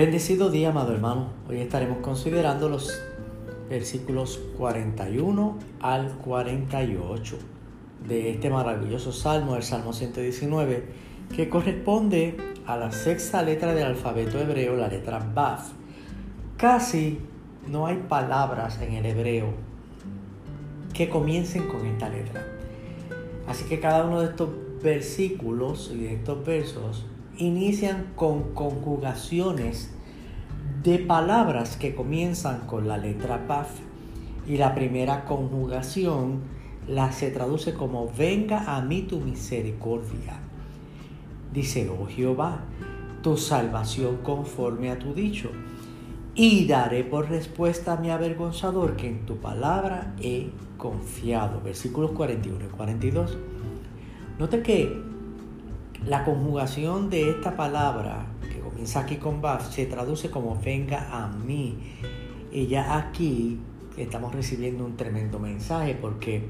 Bendecido día, amado hermano. Hoy estaremos considerando los versículos 41 al 48 de este maravilloso salmo, el Salmo 119, que corresponde a la sexta letra del alfabeto hebreo, la letra Baf. Casi no hay palabras en el hebreo que comiencen con esta letra. Así que cada uno de estos versículos y de estos versos inician con conjugaciones de palabras que comienzan con la letra Paf. Y la primera conjugación la se traduce como venga a mí tu misericordia. Dice, oh Jehová, tu salvación conforme a tu dicho. Y daré por respuesta a mi avergonzador que en tu palabra he confiado. Versículos 41 y 42. Note que la conjugación de esta palabra, que comienza aquí con Baf, se traduce como venga a mí. Y ya aquí estamos recibiendo un tremendo mensaje porque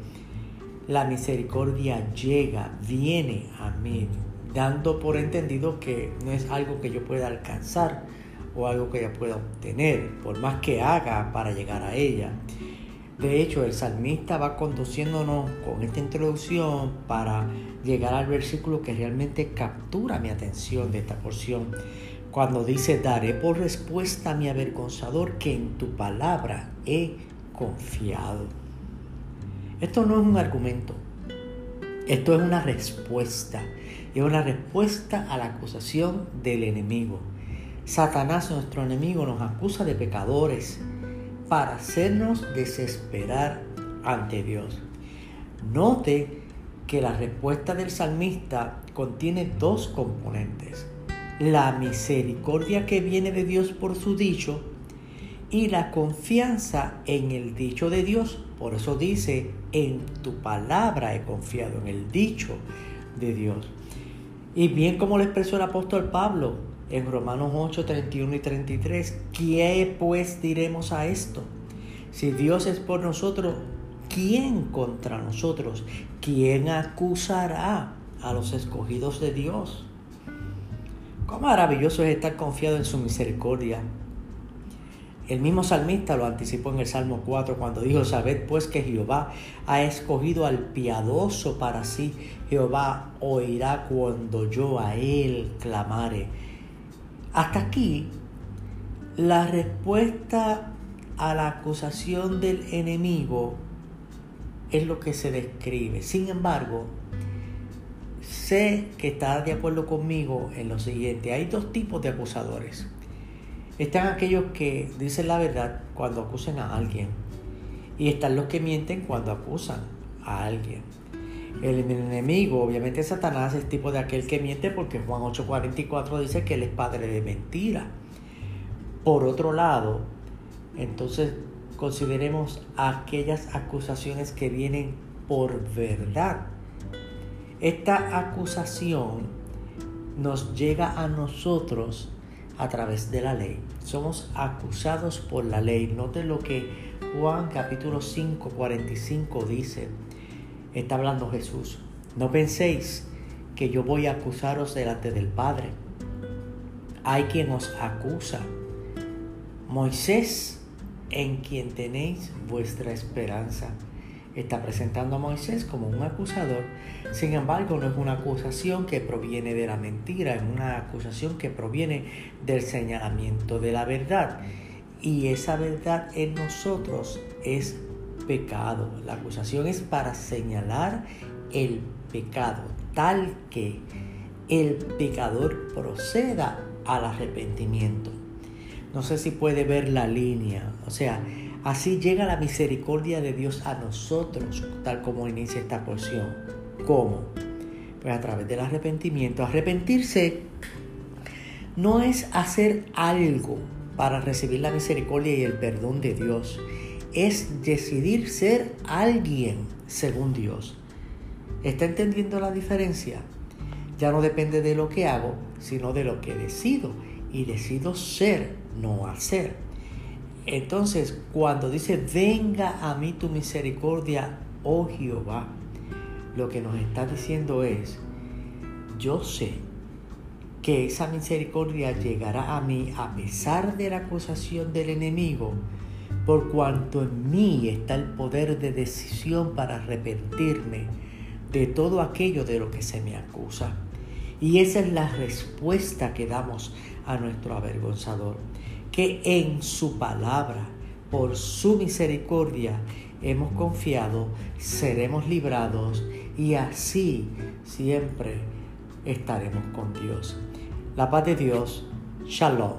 la misericordia llega, viene a mí, dando por entendido que no es algo que yo pueda alcanzar o algo que yo pueda obtener, por más que haga para llegar a ella. De hecho, el salmista va conduciéndonos con esta introducción para llegar al versículo que realmente captura mi atención de esta porción. Cuando dice, daré por respuesta a mi avergonzador que en tu palabra he confiado. Esto no es un argumento, esto es una respuesta. Es una respuesta a la acusación del enemigo. Satanás, nuestro enemigo, nos acusa de pecadores, para hacernos desesperar ante Dios. Note que la respuesta del salmista contiene dos componentes. La misericordia que viene de Dios por su dicho y la confianza en el dicho de Dios. Por eso dice, en tu palabra he confiado, en el dicho de Dios. Y bien como lo expresó el apóstol Pablo, en Romanos 8, 31 y 33. ¿Qué pues diremos a esto? Si Dios es por nosotros, ¿quién contra nosotros? ¿Quién acusará a los escogidos de Dios? Maravilloso es estar confiado en su misericordia. El mismo salmista lo anticipó en el Salmo 4 cuando dijo, sabed pues que Jehová ha escogido al piadoso para sí. Jehová oirá cuando yo a él clamare. Hasta aquí, la respuesta a la acusación del enemigo es lo que se describe. Sin embargo, sé que está de acuerdo conmigo en lo siguiente. Hay dos tipos de acusadores. Están aquellos que dicen la verdad cuando acusan a alguien. Y están los que mienten cuando acusan a alguien. El enemigo, obviamente Satanás, es tipo de aquel que miente porque Juan 8:44 dice que él es padre de mentira. Por otro lado, entonces consideremos aquellas acusaciones que vienen por verdad. Esta acusación nos llega a nosotros a través de la ley. Somos acusados por la ley. Note lo que Juan capítulo 5, 45 dice está hablando Jesús. No penséis que yo voy a acusaros delante del Padre. Hay quien os acusa. Moisés, en quien tenéis vuestra esperanza. Está presentando a Moisés como un acusador. Sin embargo, no es una acusación que proviene de la mentira, es una acusación que proviene del señalamiento de la verdad. Y esa verdad en nosotros es pecado. La acusación es para señalar el pecado, tal que el pecador proceda al arrepentimiento. No sé si puede ver la línea. O sea, así llega la misericordia de Dios a nosotros, tal como inicia esta porción. ¿Cómo? Pues a través del arrepentimiento. Arrepentirse no es hacer algo para recibir la misericordia y el perdón de Dios es decidir ser alguien según Dios. ¿Está entendiendo la diferencia? Ya no depende de lo que hago, sino de lo que decido. Y decido ser, no hacer. Entonces, cuando dice, venga a mí tu misericordia, oh Jehová, lo que nos está diciendo es, yo sé que esa misericordia llegará a mí a pesar de la acusación del enemigo, por cuanto en mí está el poder de decisión para arrepentirme de todo aquello de lo que se me acusa. Y esa es la respuesta que damos a nuestro avergonzador, que en su palabra, por su misericordia, hemos confiado, seremos librados y así siempre estaremos con Dios. La paz de Dios, shalom.